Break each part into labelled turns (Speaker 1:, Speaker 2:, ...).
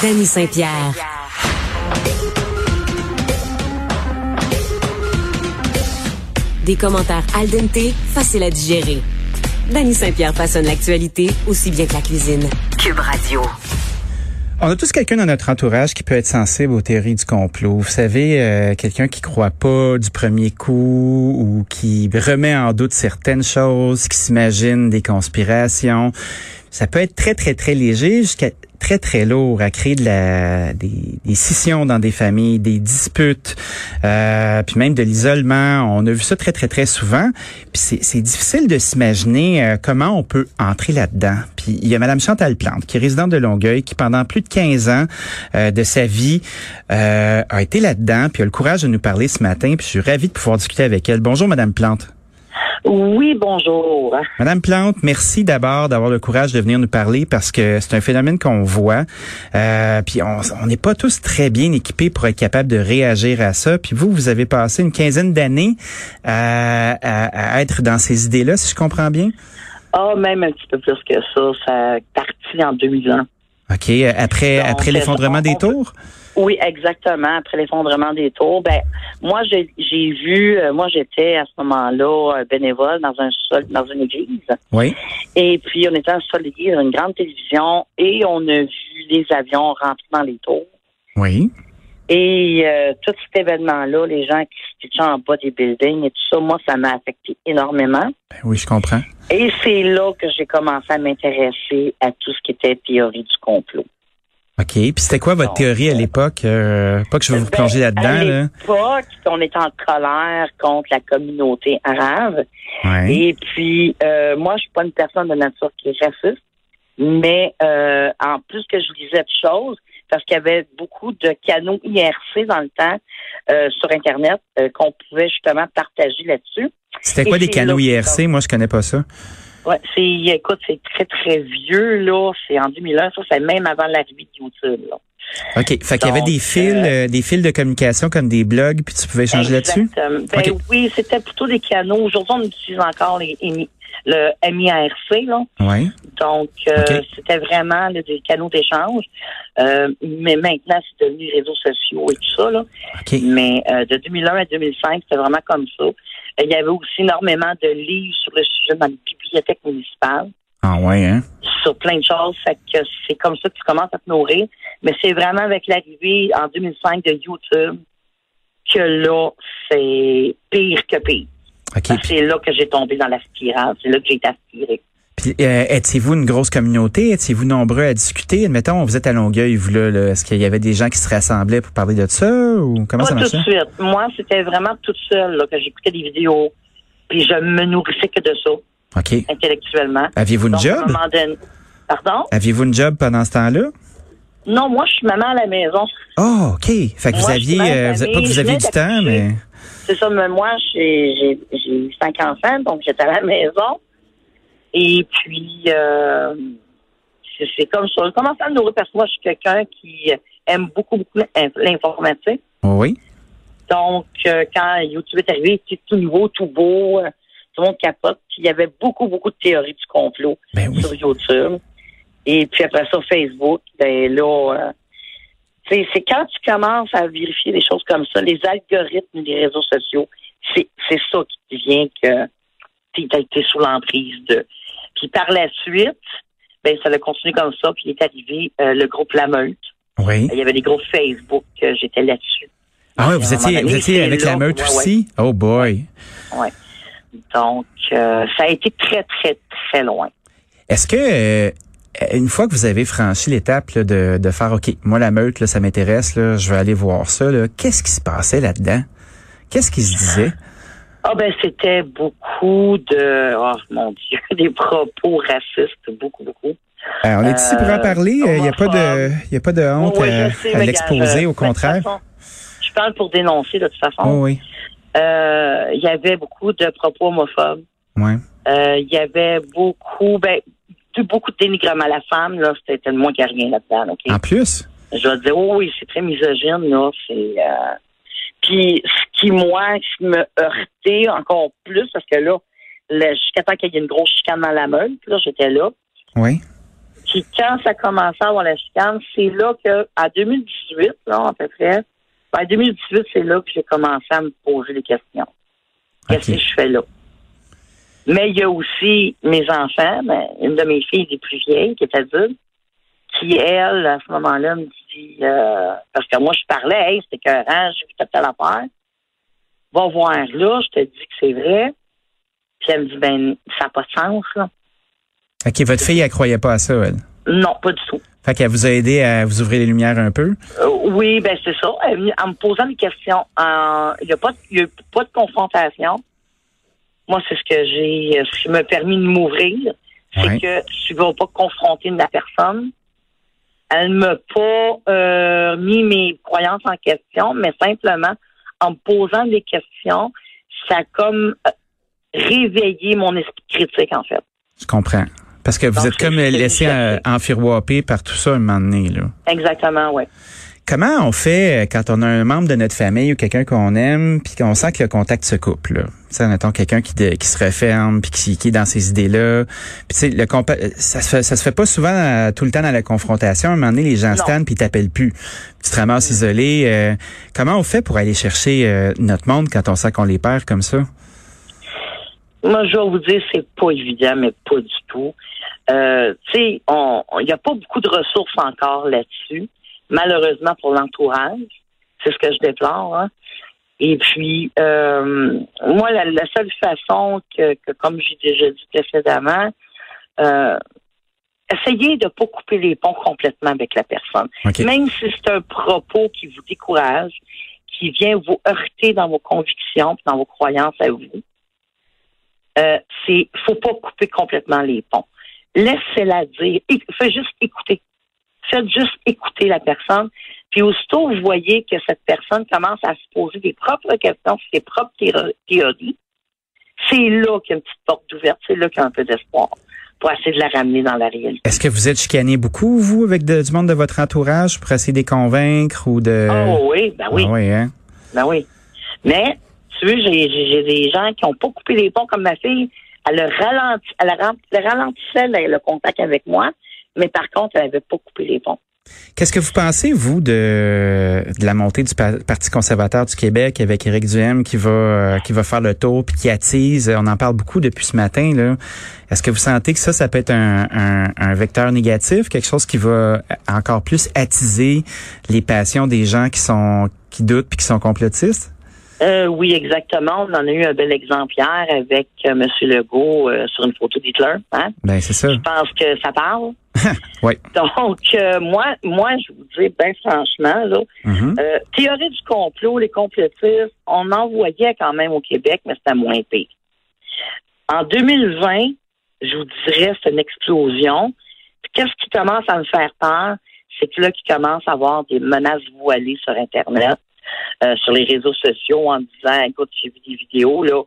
Speaker 1: Danny Saint-Pierre. Des commentaires al dente, faciles à digérer. Danny Saint-Pierre façonne l'actualité aussi bien que la cuisine. Cube Radio.
Speaker 2: On a tous quelqu'un dans notre entourage qui peut être sensible aux théories du complot. Vous savez, euh, quelqu'un qui croit pas du premier coup ou qui remet en doute certaines choses, qui s'imagine des conspirations. Ça peut être très, très, très léger jusqu'à très, très lourd à créer de la, des, des scissions dans des familles, des disputes, euh, puis même de l'isolement. On a vu ça très, très, très souvent. Puis c'est difficile de s'imaginer euh, comment on peut entrer là-dedans. Puis il y a Madame Chantal Plante, qui est résidente de Longueuil, qui pendant plus de 15 ans euh, de sa vie euh, a été là-dedans, puis a le courage de nous parler ce matin. Puis je suis ravi de pouvoir discuter avec elle. Bonjour, Madame Plante.
Speaker 3: Oui, bonjour.
Speaker 2: Madame Plante, merci d'abord d'avoir le courage de venir nous parler parce que c'est un phénomène qu'on voit. Euh, puis on n'est pas tous très bien équipés pour être capable de réagir à ça. Puis vous, vous avez passé une quinzaine d'années à, à, être dans ces idées-là, si je comprends bien.
Speaker 3: Ah, même un petit peu plus que ça. Ça a parti en 2000 ans.
Speaker 2: OK. Après, après l'effondrement des tours?
Speaker 3: Oui, exactement. Après l'effondrement des tours, ben moi j'ai vu, euh, moi j'étais à ce moment-là euh, bénévole dans un sol, dans une église.
Speaker 2: Oui.
Speaker 3: Et puis on était en sol d'église, une grande télévision, et on a vu des avions rentrer dans les tours.
Speaker 2: Oui.
Speaker 3: Et euh, tout cet événement-là, les gens qui se pitchaient en bas des buildings et tout ça, moi, ça m'a affecté énormément.
Speaker 2: Ben oui, je comprends.
Speaker 3: Et c'est là que j'ai commencé à m'intéresser à tout ce qui était théorie du complot.
Speaker 2: OK. Puis c'était quoi votre théorie à l'époque? Euh, pas que je vais vous plonger
Speaker 3: ben,
Speaker 2: là-dedans.
Speaker 3: À l'époque, on était en colère contre la communauté arabe.
Speaker 2: Ouais.
Speaker 3: Et puis, euh, moi, je suis pas une personne de nature qui est raciste, mais euh, en plus que je lisais de choses, parce qu'il y avait beaucoup de canaux IRC dans le temps euh, sur Internet euh, qu'on pouvait justement partager là-dessus.
Speaker 2: C'était quoi des canaux IRC? Moi, je connais pas ça.
Speaker 3: Ouais, c'est, écoute, c'est très, très vieux, là. C'est en 2001. Ça, c'est même avant l'arrivée de YouTube, là.
Speaker 2: OK. Fait qu'il y avait des fils, euh, des fils de communication comme des blogs, puis tu pouvais échanger là-dessus?
Speaker 3: Ben oui, c'était plutôt des canaux. Aujourd'hui, on utilise encore les, le MIRC, là.
Speaker 2: Oui.
Speaker 3: Donc, euh, c'était vraiment des canaux d'échange. Euh, mais maintenant, c'est devenu les réseaux sociaux et tout ça, là. Mais de 2001 à 2005, c'était vraiment comme ça. Il y avait aussi énormément de livres sur le sujet dans les bibliothèques municipales.
Speaker 2: Ah ouais, hein?
Speaker 3: Sur plein de choses. Fait que c'est comme ça que tu commences à te nourrir. Mais c'est vraiment avec l'arrivée en 2005 de YouTube que là, c'est pire que pire. C'est là que j'ai tombé dans la spirale. C'est là que j'ai été aspiré.
Speaker 2: Puis, euh, étiez-vous une grosse communauté? Étiez-vous nombreux à discuter? Admettons, vous êtes à Longueuil, vous là, est-ce qu'il y avait des gens qui se rassemblaient pour parler de ça ou comment
Speaker 3: Pas
Speaker 2: ça marchait?
Speaker 3: tout de suite. Moi, c'était vraiment toute seule là, que j'écoutais des vidéos, puis je me nourrissais que de ça.
Speaker 2: OK.
Speaker 3: Intellectuellement.
Speaker 2: Aviez-vous une job?
Speaker 3: donné- Pardon?
Speaker 2: Aviez-vous une job pendant ce temps-là?
Speaker 3: Non, moi, je suis maman à la maison.
Speaker 2: Oh, OK. Fait que vous
Speaker 3: Moi,
Speaker 2: aviez, euh, vous- pas que vous aviez du temps, mais.
Speaker 3: C'est ça, mais moi, j'ai eu cinq enfants, donc j'étais à la maison. Et puis, euh, c'est comme ça. Je commence à me nourrir parce que moi, je suis quelqu'un qui aime beaucoup, beaucoup l'informatique.
Speaker 2: Oh oui.
Speaker 3: Donc, euh, quand YouTube est arrivé, c'était tout nouveau, tout beau, euh, tout le monde capote. Puis, il y avait beaucoup, beaucoup de théories du complot
Speaker 2: Ben oui.
Speaker 3: sur YouTube. Et puis après ça, Facebook, ben là, c'est quand tu commences à vérifier des choses comme ça, les algorithmes des réseaux sociaux, c'est ça qui devient que tu as été sous l'emprise de. Puis par la suite, ben ça a continué comme ça, puis il est arrivé euh, le groupe La Meute.
Speaker 2: Oui.
Speaker 3: Il y avait des groupes Facebook, euh, j'étais là-dessus.
Speaker 2: Ah ouais, vous étiez, vous étiez avec
Speaker 3: là,
Speaker 2: la meute
Speaker 3: ouais,
Speaker 2: aussi? Oh boy.
Speaker 3: Ouais. Donc, euh, ça a été très, très, très loin.
Speaker 2: Est-ce que euh, une fois que vous avez franchi l'étape de, de faire OK, moi la meute, là, ça m'intéresse, là, je vais aller voir ça, là, qu'est-ce qui se passait là-dedans? Qu'est-ce qui se disait?
Speaker 3: Ah ben c'était beaucoup de oh mon Dieu, des propos racistes, beaucoup, beaucoup.
Speaker 2: Euh, on est ici pour en
Speaker 3: Euh,
Speaker 2: parler. Il n'y a pas de, il y a pas de honte
Speaker 3: Oui,
Speaker 2: à, l'exposer, au contraire.
Speaker 3: façon, Je parle pour dénoncer de toute façon.
Speaker 2: Oh oui.
Speaker 3: Euh, Il y avait beaucoup de propos homophobes.
Speaker 2: Ouais.
Speaker 3: Euh, Il y avait beaucoup, ben, beaucoup de dénigrement à la femme, là, c'était tellement qu'il rien là-dedans.
Speaker 2: En plus?
Speaker 3: Je vais dire, oh oui, c'est très misogyne, là. C'est. Euh... Puis, ce qui, moi, qui me heurtait encore plus, parce que là, jusqu'à temps qu'il y ait une grosse chicane dans la meule, puis là, j'étais là.
Speaker 2: Oui.
Speaker 3: Puis quand ça commençait à avoir la chicane, c'est là que, à 2018, là, à peu près, ben, 2018, c'est là que j'ai commencé à me poser des questions. Qu'est-ce que je fais là? Mais il y a aussi mes enfants, ben, une de mes filles les plus vieilles, qui est adulte, qui, elle, à ce moment-là, me dit, euh, parce que moi, je parlais, hey, c'était écœurant, j'ai vu telle affaire. Va voir là, je te dis que c'est vrai. Puis elle me dit, ben, ça n'a pas de sens, là.
Speaker 2: OK, votre fille, elle croyait pas à ça, elle?
Speaker 3: Non, pas du tout.
Speaker 2: Fait qu'elle vous a aidé à vous ouvrir les lumières un peu?
Speaker 3: Euh, oui, ben c'est ça. En me posant des questions. Il n'y a, pas de, a pas de confrontation. Moi, c'est ce que j'ai, ce qui m'a permis de m'ouvrir. C'est que tu ne vas pas confronter la personne. Elle ne m'a pas euh, mis mes croyances en question, mais simplement en me posant des questions, ça a comme euh, réveillé mon esprit critique, en fait.
Speaker 2: Je comprends. Parce que vous êtes comme laissé enfiroiper par tout ça un moment donné. Là.
Speaker 3: Exactement, oui.
Speaker 2: Comment on fait euh, quand on a un membre de notre famille ou quelqu'un qu'on aime, puis qu'on sent que le contact se coupe là Tu sais, quelqu'un qui, qui se referme, puis qui, qui est dans ces idées-là. Puis tu sais, le ça se fait, ça se fait pas souvent euh, tout le temps dans la confrontation. À un moment donné, les gens se tannent puis ils t'appellent plus. tu te ramasses isolé. Euh, comment on fait pour aller chercher notre monde quand on sent qu'on les perd comme ça?
Speaker 3: Moi, je vais vous dire, c'est pas évident, mais pas du tout. Euh, tu sais, il n'y a pas beaucoup de ressources encore là-dessus, malheureusement pour l'entourage. C'est ce que je déplore. Hein. Et puis, euh, moi, la, seule façon que, comme j'ai déjà dit précédemment, euh, essayez de ne pas couper les ponts complètement avec la personne. Même si c'est un propos qui vous décourage, qui vient vous heurter dans vos convictions, dans vos croyances à vous, euh, c'est faut pas couper complètement les ponts. Laissez-la dire. Faites juste écouter. Faites juste écouter la personne. Puis aussitôt, vous voyez que cette personne commence à se poser des propres questions, ses propres théories. C'est là qu'il y a une petite porte ouverte. C'est là qu'il y a un peu d'espoir pour essayer de la ramener dans la réalité.
Speaker 2: Est-ce que vous êtes chicané beaucoup, vous, avec du monde de votre entourage pour essayer de les convaincre ou de...
Speaker 3: Oh oui, ben oui.
Speaker 2: Ah oui, hein?
Speaker 3: Ben oui. Mais, tu sais, j'ai des gens qui n'ont pas coupé les ponts comme ma fille elle, ralenti, elle, ralentissait le, contact avec moi, mais par contre, elle n'avait pas coupé les ponts.
Speaker 2: Qu'est-ce que vous pensez, vous, de, de la montée du Parti conservateur du Québec avec Éric Duhem qui va euh, qui va faire le tour puis qui attise? On en parle beaucoup depuis ce matin. Est-ce que vous sentez que ça, ça peut être un, un, un, vecteur négatif, quelque chose qui va encore plus attiser les passions des gens qui sont qui doutent puis qui sont complotistes?
Speaker 3: Euh, oui, exactement. On en a eu un bel exemplaire avec euh, M. Legault euh, sur une photo d'Hitler. Hein?
Speaker 2: Ben, c'est ça.
Speaker 3: Je pense que ça parle.
Speaker 2: oui.
Speaker 3: Donc, euh, moi, moi, je vous dis, ben franchement, là, mm-hmm. théorie du complot, les complotistes, on en voyait quand même au Québec, mais c'était moins pire. En 2020, je vous dirais, c'est une explosion. Qu'est-ce qui commence à me faire peur? C'est que là, qui commence à avoir des menaces voilées sur Internet. Euh, sur les réseaux sociaux en disant, écoute, j'ai vu des vidéos là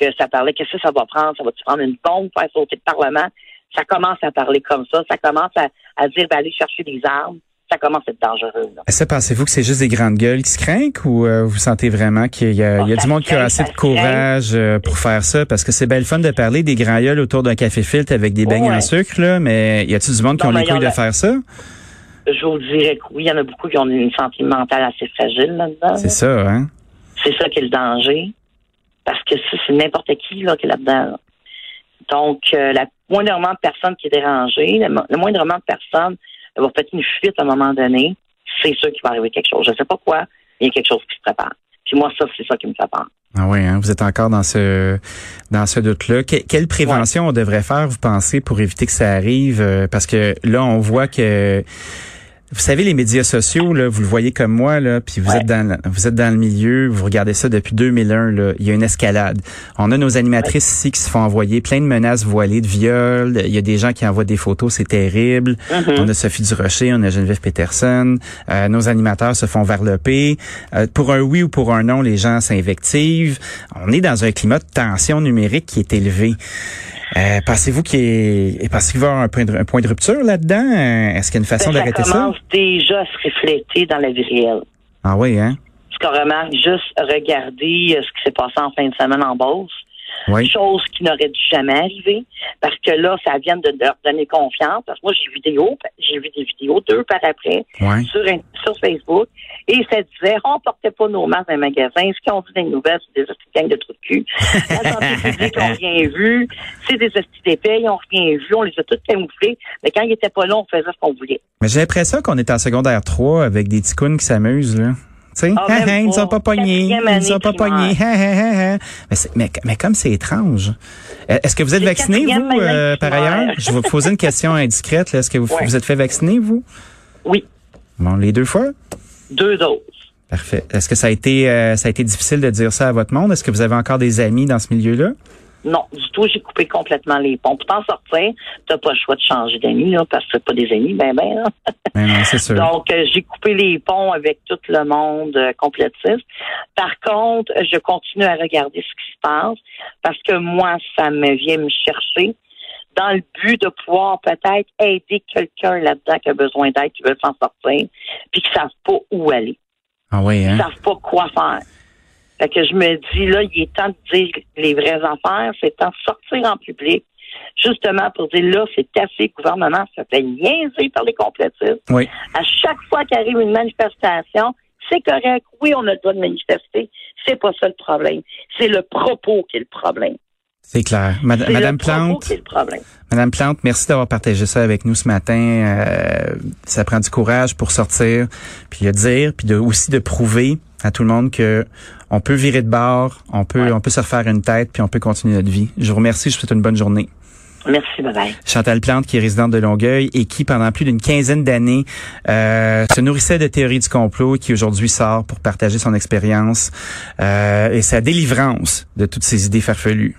Speaker 3: que ça parlait, qu'est-ce que ça va prendre? Ça va-tu prendre une bombe pour faire sauter le Parlement? Ça commence à parler comme ça. Ça commence à, dire d'aller chercher des armes. Ça commence à être dangereux.
Speaker 2: Ça, pensez-vous que c'est juste des grandes gueules qui se craignent ou euh, vous sentez vraiment qu'il y a, du monde qui a assez de courage euh, pour faire ça? Parce que c'est belle fun de parler des grands gueules autour d'un café filtre avec des beignes en sucre, là, mais y a-t-il du monde qui ont les couilles de faire ça?
Speaker 3: Je vous dirais que oui, il y en a beaucoup qui ont une santé mentale assez fragile là-dedans.
Speaker 2: C'est ça, hein?
Speaker 3: C'est ça qui est le danger. Parce que c'est n'importe qui là, qui est là-dedans. Donc, euh, la moindrement de personnes qui est dérangée, le, moindrement de personnes va faire une fuite à un moment donné, c'est sûr qu'il va arriver quelque chose. Je ne sais pas quoi, mais il y a quelque chose qui se prépare. Puis moi, ça, c'est ça qui me fait peur.
Speaker 2: Ah oui, hein? vous êtes encore dans ce dans ce doute-là. quelle prévention on devrait faire, vous pensez, pour éviter que ça arrive? Euh, parce que là, on voit que vous savez, les médias sociaux, là, vous le voyez comme moi, là, puis vous êtes dans vous êtes dans le milieu, vous regardez ça depuis 2001, là, il y a une escalade. On a nos animatrices ici qui se font envoyer plein de menaces voilées, de viols. Il y a des gens qui envoient des photos, c'est terrible. Mm-hmm. On a Sophie Durocher, on a Geneviève Peterson. Euh, nos animateurs se font varloper. Euh, pour un oui ou pour un non, les gens s'invectivent. On est dans un climat de tension numérique qui est élevé. Euh, pensez-vous qu'il est, parce qu'il va y avoir un point de, un point de rupture là-dedans? Est-ce qu'il y a une façon d'arrêter ça? Ça
Speaker 3: commence déjà à se refléter dans la vie réelle.
Speaker 2: Ah oui, hein?
Speaker 3: Parce qu'on remarque juste regarder euh, ce qui s'est passé en fin de semaine en Beauce. Chose qui n'aurait dû jamais arriver, parce que là, ça vient de leur donner confiance. Parce que moi, j'ai vu des vidéos, j'ai vu des vidéos deux par après sur, sur Facebook, et ça disait, on portait pas nos masques dans les magasins. Ce qu'ils ont dit dans les nouvelles, c'est des gangs de trous de cul. La santé publique, on rien vu. C'est des hosties d'épais, ils ont rien vu. On les a tous camouflés. Mais quand ils étaient pas là, on faisait ce qu'on voulait.
Speaker 2: Mais j'ai l'impression qu'on est en secondaire 3 avec des ticounes qui s'amusent, là. Sais, ah, ils ne sont pas pognés. Ils sont pas pognés. mais, mais, comme c'est étrange. Euh, est-ce que vous êtes vacciné, vous, euh, par ailleurs? Je vais vous poser une question indiscrète. Est-ce que vous vous êtes fait vacciner, vous?
Speaker 3: Oui.
Speaker 2: Bon, les deux fois?
Speaker 3: Deux doses.
Speaker 2: Parfait. Est-ce que ça a été euh, ça a été difficile de dire ça à votre monde? Est-ce que vous avez encore des amis dans ce milieu-là?
Speaker 3: Non, du tout, j'ai coupé complètement les ponts. Pour t'en sortir, t'as pas le choix de changer d'amis, là, parce que c'est pas des amis, ben ben. Là.
Speaker 2: Ben non, c'est sûr.
Speaker 3: Donc, euh, j'ai coupé les ponts avec tout le monde euh, complétiste. Par contre, je continue à regarder ce qui se passe parce que moi, ça me vient me chercher dans le but de pouvoir peut-être aider quelqu'un là-dedans qui a besoin d'aide, qui veut s'en sortir, puis qui ne savent pas où aller.
Speaker 2: Ah oui, hein?
Speaker 3: Ils savent pas quoi faire. Fait que je me dis, là, il est temps de dire les vraies affaires, c'est temps de sortir en public, justement pour dire, là, c'est assez, le gouvernement ça fait niaiser par les complétistes.
Speaker 2: Oui.
Speaker 3: À chaque fois qu'arrive une manifestation, c'est correct, oui, on a le droit de manifester, c'est pas ça le problème. C'est le propos qui est le problème.
Speaker 2: C'est clair. Madame Plante? Madame Plante, merci d'avoir partagé ça avec nous ce matin. Euh, ça prend du courage pour sortir, puis de dire, puis de, aussi de prouver à tout le monde que on peut virer de bord, on peut, on peut se refaire une tête, puis on peut continuer notre vie. Je vous remercie. Je vous souhaite une bonne journée.
Speaker 3: Merci, bye bye.
Speaker 2: Chantal Plante, qui est résidente de Longueuil et qui, pendant plus d'une quinzaine d'années, euh, se nourrissait de théories du complot, qui aujourd'hui sort pour partager son expérience euh, et sa délivrance de toutes ces idées farfelues.